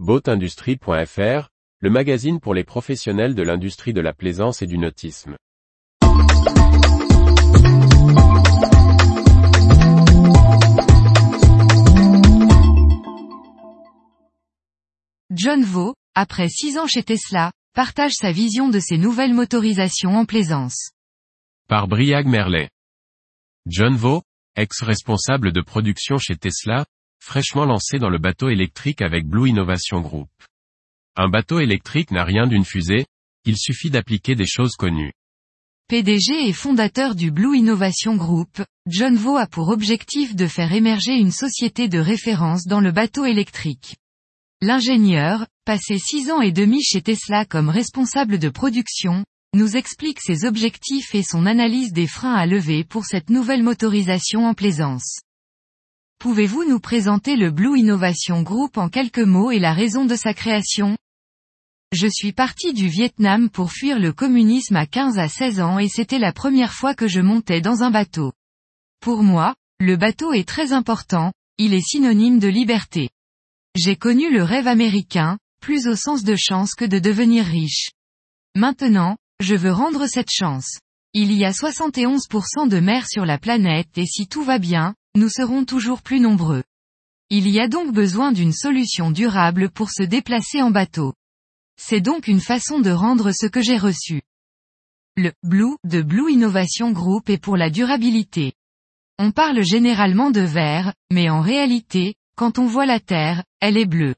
Boatindustrie.fr, le magazine pour les professionnels de l'industrie de la plaisance et du nautisme. John Vaux, après six ans chez Tesla, partage sa vision de ses nouvelles motorisations en plaisance. Par Briag Merlet. John Vaux, ex-responsable de production chez Tesla, fraîchement lancé dans le bateau électrique avec Blue Innovation Group. Un bateau électrique n'a rien d'une fusée, il suffit d'appliquer des choses connues. PDG et fondateur du Blue Innovation Group, John Vaux a pour objectif de faire émerger une société de référence dans le bateau électrique. L'ingénieur, passé six ans et demi chez Tesla comme responsable de production, nous explique ses objectifs et son analyse des freins à lever pour cette nouvelle motorisation en plaisance. Pouvez-vous nous présenter le Blue Innovation Group en quelques mots et la raison de sa création? Je suis parti du Vietnam pour fuir le communisme à 15 à 16 ans et c'était la première fois que je montais dans un bateau. Pour moi, le bateau est très important, il est synonyme de liberté. J'ai connu le rêve américain, plus au sens de chance que de devenir riche. Maintenant, je veux rendre cette chance. Il y a 71% de mer sur la planète et si tout va bien, nous serons toujours plus nombreux. Il y a donc besoin d'une solution durable pour se déplacer en bateau. C'est donc une façon de rendre ce que j'ai reçu. Le Blue de Blue Innovation Group est pour la durabilité. On parle généralement de vert, mais en réalité, quand on voit la Terre, elle est bleue.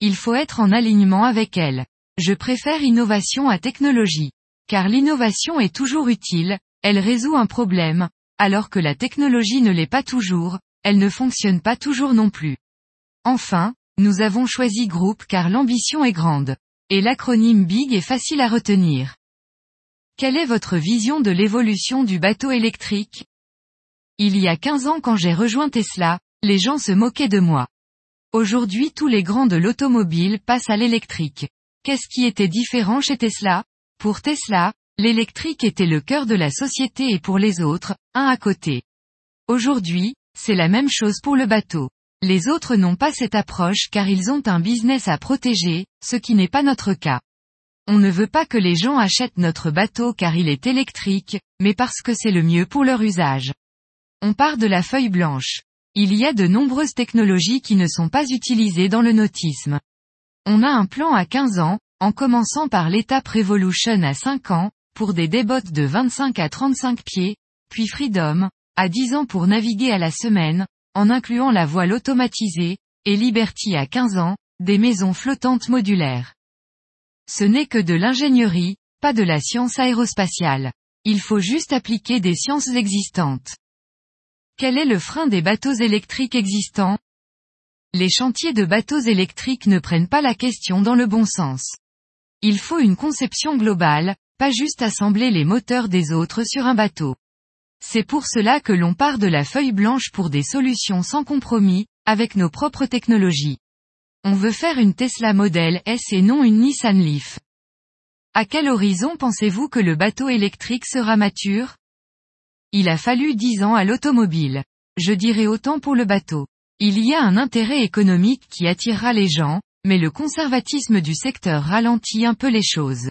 Il faut être en alignement avec elle. Je préfère innovation à technologie. Car l'innovation est toujours utile, elle résout un problème, alors que la technologie ne l'est pas toujours, elle ne fonctionne pas toujours non plus. Enfin, nous avons choisi groupe car l'ambition est grande. Et l'acronyme BIG est facile à retenir. Quelle est votre vision de l'évolution du bateau électrique? Il y a 15 ans quand j'ai rejoint Tesla, les gens se moquaient de moi. Aujourd'hui tous les grands de l'automobile passent à l'électrique. Qu'est-ce qui était différent chez Tesla? Pour Tesla, l'électrique était le cœur de la société et pour les autres, un à côté. Aujourd'hui, c'est la même chose pour le bateau. Les autres n'ont pas cette approche car ils ont un business à protéger, ce qui n'est pas notre cas. On ne veut pas que les gens achètent notre bateau car il est électrique, mais parce que c'est le mieux pour leur usage. On part de la feuille blanche. Il y a de nombreuses technologies qui ne sont pas utilisées dans le nautisme. On a un plan à 15 ans, en commençant par l'étape Revolution à 5 ans, pour des débottes de 25 à 35 pieds, puis Freedom, à 10 ans pour naviguer à la semaine, en incluant la voile automatisée, et Liberty à 15 ans, des maisons flottantes modulaires. Ce n'est que de l'ingénierie, pas de la science aérospatiale. Il faut juste appliquer des sciences existantes. Quel est le frein des bateaux électriques existants? Les chantiers de bateaux électriques ne prennent pas la question dans le bon sens. Il faut une conception globale, pas juste assembler les moteurs des autres sur un bateau. C'est pour cela que l'on part de la feuille blanche pour des solutions sans compromis, avec nos propres technologies. On veut faire une Tesla Model S et non une Nissan Leaf. À quel horizon pensez-vous que le bateau électrique sera mature? Il a fallu dix ans à l'automobile. Je dirais autant pour le bateau. Il y a un intérêt économique qui attirera les gens, mais le conservatisme du secteur ralentit un peu les choses.